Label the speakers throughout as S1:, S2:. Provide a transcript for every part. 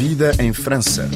S1: Vida em França.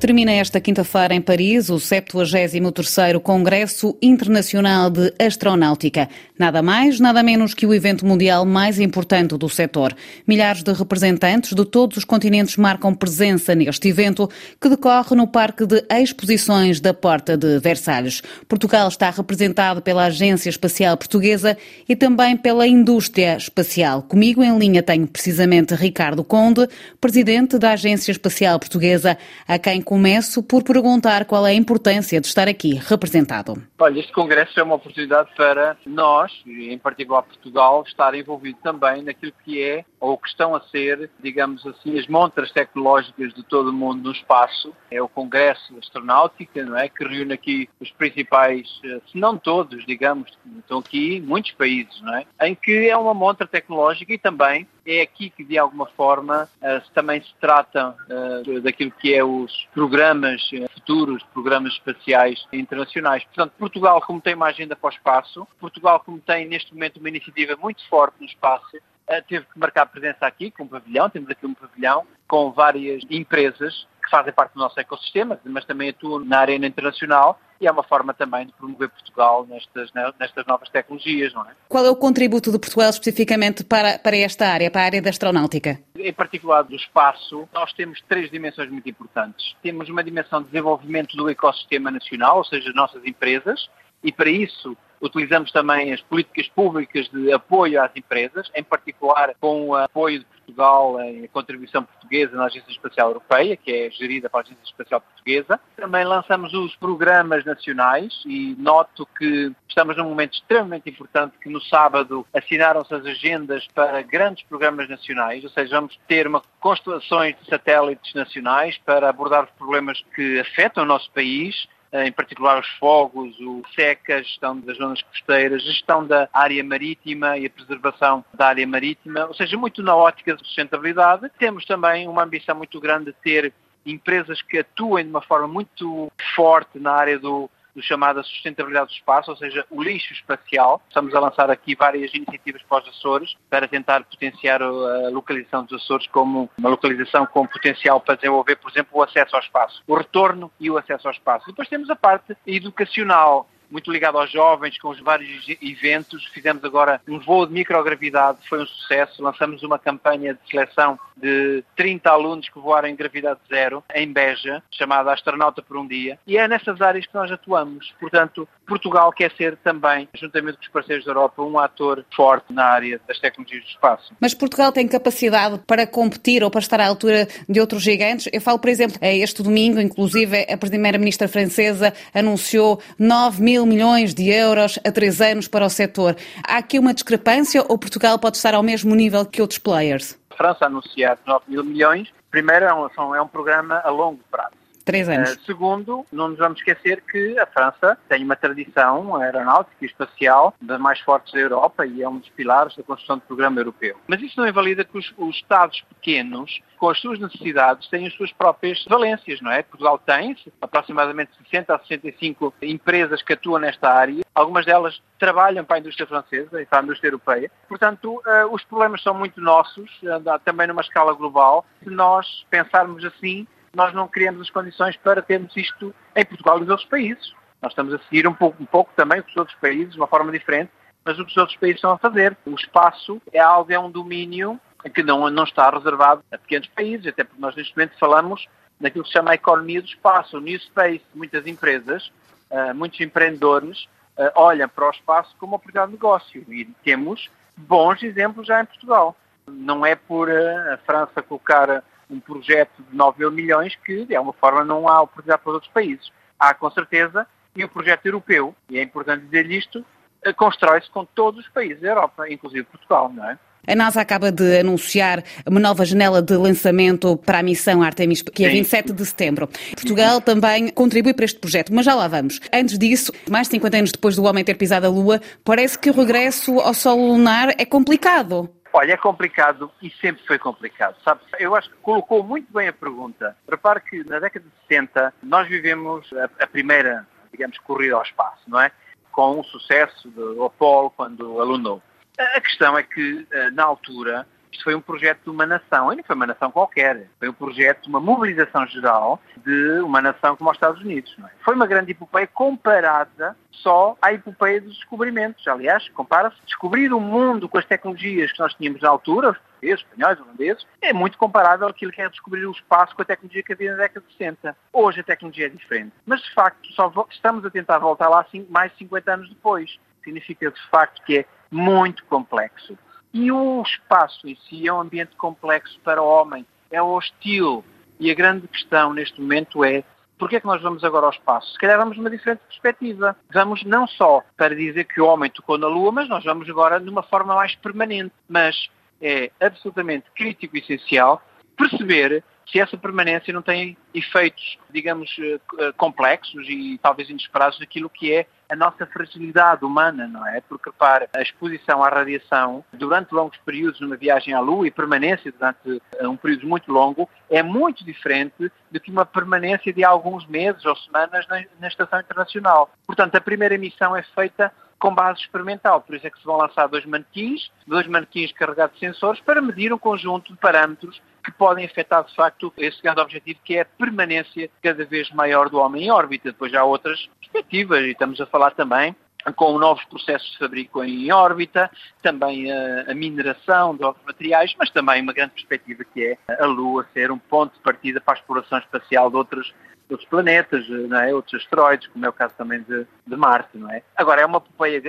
S2: Termina esta quinta-feira em Paris o 73º Congresso Internacional de Astronáutica. Nada mais, nada menos que o evento mundial mais importante do setor. Milhares de representantes de todos os continentes marcam presença neste evento, que decorre no Parque de Exposições da Porta de Versalhes. Portugal está representado pela Agência Espacial Portuguesa e também pela indústria espacial. Comigo em linha tenho precisamente Ricardo Conde, presidente da Agência Espacial Portuguesa, a quem começo por perguntar qual é a importância de estar aqui representado.
S3: Olha, este congresso é uma oportunidade para nós, em particular Portugal, estar envolvido também naquilo que é ou que estão a ser, digamos assim, as montras tecnológicas de todo o mundo no espaço. É o Congresso Astronáutica, não é? Que reúne aqui os principais, eh, se não todos, digamos, estão aqui muitos países, não é? Em que é uma montra tecnológica e também é aqui que de alguma forma uh, também se trata uh, daquilo que é os programas uh, futuros, programas espaciais internacionais. Portanto, Portugal, como tem uma agenda para o espaço, Portugal, como tem neste momento uma iniciativa muito forte no espaço, teve que marcar presença aqui com um pavilhão, temos aqui um pavilhão com várias empresas que fazem parte do nosso ecossistema, mas também atuam na arena internacional e é uma forma também de promover Portugal nestas, nestas novas tecnologias, não é?
S2: Qual é o contributo de Portugal especificamente para, para esta área, para a área da astronáutica?
S3: Em particular do espaço, nós temos três dimensões muito importantes. Temos uma dimensão de desenvolvimento do ecossistema nacional, ou seja, as nossas empresas, e para isso utilizamos também as políticas públicas de apoio às empresas, em particular com o apoio de Portugal em contribuição portuguesa na Agência Espacial Europeia, que é gerida pela Agência Espacial Portuguesa. Também lançamos os programas nacionais e noto que estamos num momento extremamente importante que no sábado assinaram-se as agendas para grandes programas nacionais, ou seja, vamos ter uma constelações de satélites nacionais para abordar os problemas que afetam o nosso país em particular os fogos, o seca, a gestão das zonas costeiras, gestão da área marítima e a preservação da área marítima, ou seja, muito na ótica de sustentabilidade. Temos também uma ambição muito grande de ter empresas que atuem de uma forma muito forte na área do do chamada sustentabilidade do espaço, ou seja, o lixo espacial. Estamos a lançar aqui várias iniciativas para os Açores para tentar potenciar a localização dos Açores como uma localização com potencial para desenvolver, por exemplo, o acesso ao espaço, o retorno e o acesso ao espaço. Depois temos a parte educacional, muito ligado aos jovens, com os vários eventos. Fizemos agora um voo de microgravidade, foi um sucesso. Lançamos uma campanha de seleção de 30 alunos que voaram em gravidade zero, em Beja, chamada Astronauta por um Dia. E é nessas áreas que nós atuamos. Portanto, Portugal quer ser também, juntamente com os parceiros da Europa, um ator forte na área das tecnologias do espaço.
S2: Mas Portugal tem capacidade para competir ou para estar à altura de outros gigantes? Eu falo, por exemplo, este domingo, inclusive, a Primeira-Ministra francesa anunciou 9 mil milhões de euros a três anos para o setor. Há aqui uma discrepância ou Portugal pode estar ao mesmo nível que outros players?
S3: A França anunciar 9 mil milhões, primeiro é um, é um programa a longo prazo.
S2: Três anos.
S3: Uh, segundo, não nos vamos esquecer que a França tem uma tradição aeronáutica e espacial das mais fortes da Europa e é um dos pilares da construção do programa europeu. Mas isso não invalida que os, os Estados pequenos, com as suas necessidades, têm as suas próprias valências, não é? Portugal tem aproximadamente 60 a 65 empresas que atuam nesta área. Algumas delas trabalham para a indústria francesa e para a indústria europeia. Portanto, uh, os problemas são muito nossos, uh, também numa escala global. Se nós pensarmos assim, nós não criamos as condições para termos isto em Portugal e nos outros países. Nós estamos a seguir um pouco, um pouco também os outros países, de uma forma diferente, mas o que os outros países estão a fazer. O espaço é algo, é um domínio que não, não está reservado a pequenos países, até porque nós neste momento falamos naquilo que se chama a economia do espaço, o New Space. Muitas empresas, uh, muitos empreendedores uh, olham para o espaço como oportunidade de negócio e temos bons exemplos já em Portugal. Não é por uh, a França colocar um projeto de 9 mil milhões que, de alguma forma, não há oportunidade para os outros países. Há, com certeza, e o projeto europeu, e é importante dizer isto, eh, constrói-se com todos os países da Europa, inclusive Portugal, não é?
S2: A NASA acaba de anunciar uma nova janela de lançamento para a missão Artemis, que é Sim. 27 de setembro. Portugal também contribui para este projeto, mas já lá vamos. Antes disso, mais de 50 anos depois do homem ter pisado a Lua, parece que o regresso ao solo lunar é complicado.
S3: Olha, é complicado e sempre foi complicado, sabe? Eu acho que colocou muito bem a pergunta. Repare que na década de 60 nós vivemos a, a primeira, digamos, corrida ao espaço, não é? Com o sucesso do Apollo quando alunou. A questão é que, eh, na altura, Isto foi um projeto de uma nação, e não foi uma nação qualquer, foi um projeto, uma mobilização geral de uma nação como os Estados Unidos. É? Foi uma grande epopeia comparada só à epopeia dos descobrimentos. Aliás, compara-se descobrir o mundo com as tecnologias que nós tínhamos na altura, os portugueses, espanhóis, holandeses, é muito comparável àquilo que é descobrir o espaço com a tecnologia que havia na década de 60. Hoje a tecnologia é diferente. Mas, de facto, só estamos a tentar voltar lá mais de 50 anos depois. Significa, de facto, que é muito complexo. E o espaço em si é um ambiente complexo para o homem, é hostil. E a grande questão neste momento é Porquê é que nós vamos agora ao espaço? Se calhar vamos numa diferente perspectiva. Vamos não só para dizer que o homem tocou na Lua, mas nós vamos agora de uma forma mais permanente. Mas é absolutamente crítico e essencial perceber se essa permanência não tem efeitos, digamos, eh, eh, complexos e talvez inesperados daquilo que é a nossa fragilidade humana, não é? Porque, repare, a exposição à radiação durante longos períodos numa viagem à Lua e permanência durante eh, um período muito longo é muito diferente do que uma permanência de alguns meses ou semanas na, na Estação Internacional. Portanto, a primeira missão é feita com base experimental. Por isso é que se vão lançar dois manequins, dois manequins carregados de sensores, para medir um conjunto de parâmetros que podem afetar, de facto, esse grande objetivo, que é a permanência cada vez maior do homem em órbita. Depois há outras perspectivas, e estamos a falar também com novos processos de fabrico em órbita, também a, a, mineração de novos materiais, mas também uma grande perspectiva que é a Lua ser um ponto de partida para a exploração espacial de outros outros planetas, não é? outros asteroides, como é o caso também de, de Marte. Não é? Agora, é uma popeia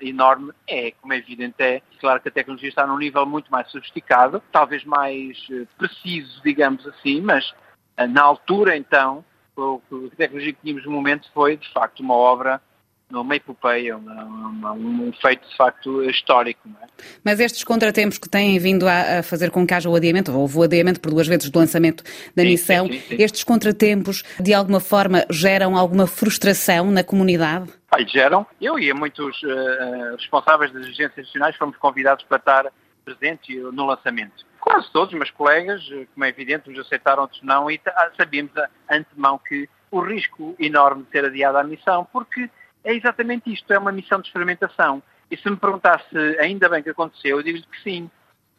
S3: enorme? É, como é evidente, é. Claro que a tecnologia está num nível muito mais sofisticado, talvez mais eh, preciso, digamos assim, mas eh, na altura, então, a tecnologia que tínhamos no momento foi, de facto, uma obra uma epopeia, uma, uma, um feito de facto histórico. É?
S2: Mas estes contratempos que têm vindo a, a, fazer com que haja o adiamento, ou houve o adiamento por duas vezes do lançamento da sim, missão, sim, sim, estes contratempos de alguma forma geram alguma frustração na comunidade?
S3: Ai, geram. Eu e muitos uh, responsáveis das agências nacionais fomos convidados para estar presentes no lançamento. Quase todos, meus colegas, eh, como é evidente, uns aceitaram, outros não, e sabíamos de antemão que o risco enorme de ser adiada a missão, porque é exatamente isto, é uma missão de experimentação. E se me perguntasse ainda bem que aconteceu, eu digo-lhe que sim.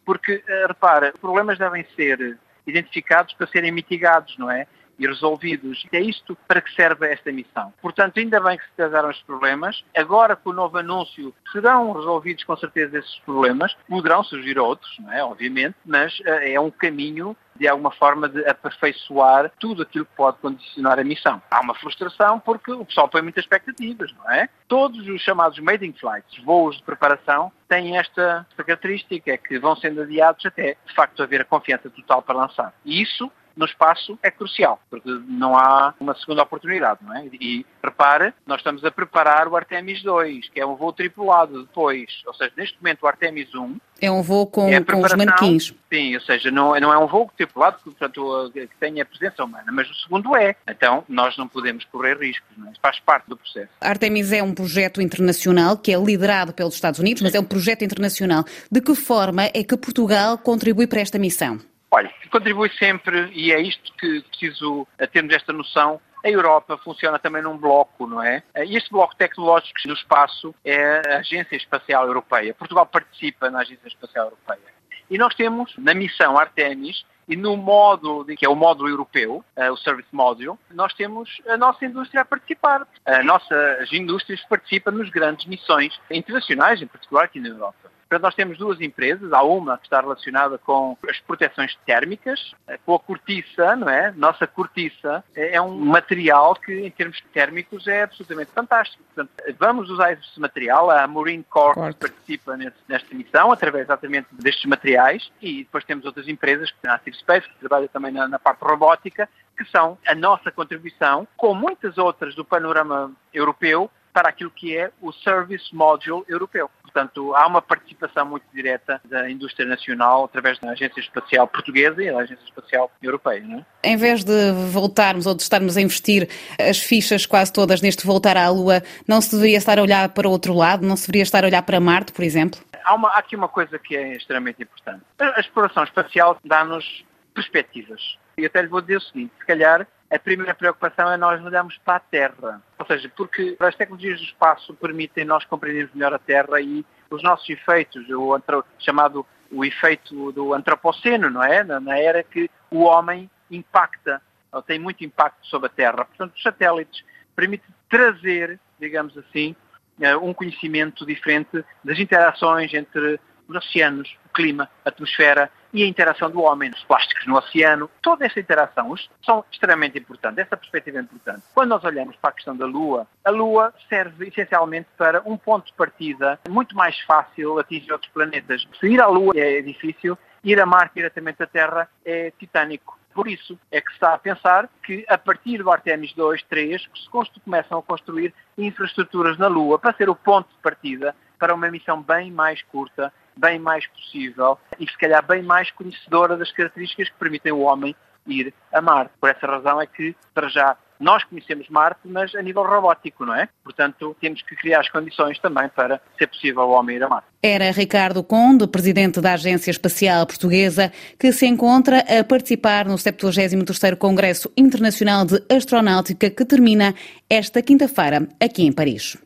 S3: Porque, uh, repara, problemas devem ser identificados para serem mitigados, não é? E resolvidos. É isto para que serve esta missão. Portanto, ainda bem que se trataram estes problemas. Agora, com o novo anúncio, serão resolvidos com certeza esses problemas. Poderão surgir outros, não é? Obviamente, mas uh, é um caminho de alguma forma de aperfeiçoar tudo aquilo que pode condicionar a missão. Há uma frustração porque o pessoal põe muitas expectativas, não é? Todos os chamados maiden flights, voos de preparação, têm esta característica, é que vão sendo adiados até, de facto, haver a confiança total para lançar. E isso no espaço é crucial, porque não há uma segunda oportunidade, não é? E repare, nós estamos a preparar o Artemis 2, que é um voo tripulado depois, ou seja, neste momento o Artemis 1
S2: é um voo com, é com os manequins.
S3: Sim, ou seja, não, não é um voo tripulado que, portanto, que tenha a presença humana, mas o segundo é. Então, nós não podemos correr riscos, não é? faz parte do processo.
S2: Artemis é um projeto internacional que é liderado pelos Estados Unidos, mas é um projeto internacional. De que forma é que Portugal contribui para esta missão?
S3: Olha, contribui sempre, e é isto que preciso termos esta noção, a Europa funciona também num bloco, não é? E este bloco tecnológico do espaço é a Agência Espacial Europeia. Portugal participa na Agência Espacial Europeia. E nós temos, na missão Artemis, e no módulo, que é o módulo europeu, uh, o Service Module, nós temos a nossa indústria a participar. As nossas indústrias participam nas grandes missões internacionais, em particular aqui na Europa. Portanto, nós temos duas empresas. Há uma que está relacionada com as proteções térmicas, eh, com a cortiça, não é? Nossa cortiça é um material que, em termos térmicos, é absolutamente fantástico. Portanto, vamos usar esse material. A Marine Corps participa nesse, nesta missão, através exatamente destes materiais. E depois temos outras empresas, que a Active Space, que trabalha também na, na parte robótica, que são a nossa contribuição, com muitas outras do panorama europeu, para aquilo que é o Service Module europeu. Portanto, há uma participação muito direta da indústria nacional através da Agência Espacial Portuguesa e da Agência Espacial Europeia. Não é?
S2: Em vez de voltarmos ou de estarmos a investir as fichas quase todas neste voltar à Lua, não se deveria estar a olhar para o outro lado? Não se deveria estar a olhar para Marte, por exemplo?
S3: Há, uma, há aqui uma coisa que é extremamente importante. A exploração espacial dá-nos perspectivas. E até lhe vou dizer o seguinte, se calhar a primeira preocupação é nós olharmos para a Terra. Ou seja, porque as tecnologias do espaço permitem nós compreendermos melhor a Terra e os nossos efeitos, o chamado o efeito do antropoceno, não é? Na era que o homem impacta, ou tem muito impacto sobre a Terra. Portanto, os satélites permitem trazer, digamos assim, eh, um conhecimento diferente das interações entre os oceanos, o clima, a atmosfera e a interação do homem, os plásticos no oceano. Toda essa interação são extremamente importantes, essa perspectiva é importante. Quando nós olhamos para a questão da Lua, a Lua serve essencialmente para um ponto de partida muito mais fácil atingir outros planetas. Se ir à Lua é difícil, ir a Marte diretamente da Terra é titânico. Por isso é que se está a pensar que a partir do Artemis 2, 3, se começam a construir infraestruturas na Lua para ser o ponto de partida para uma missão bem mais curta, bem mais possível e se calhar bem mais conhecedora das características que permitem o homem ir a Marte. Por essa razão é que, para já, nós conhecemos Marte, mas a nível robótico, não é? Portanto, temos que criar as condições também para ser possível o homem ir a Marte.
S2: Era Ricardo Conde, presidente da Agência Espacial Portuguesa, que se encontra a participar no 73º Congresso Internacional de Astronáutica que termina esta quinta-feira aqui em Paris.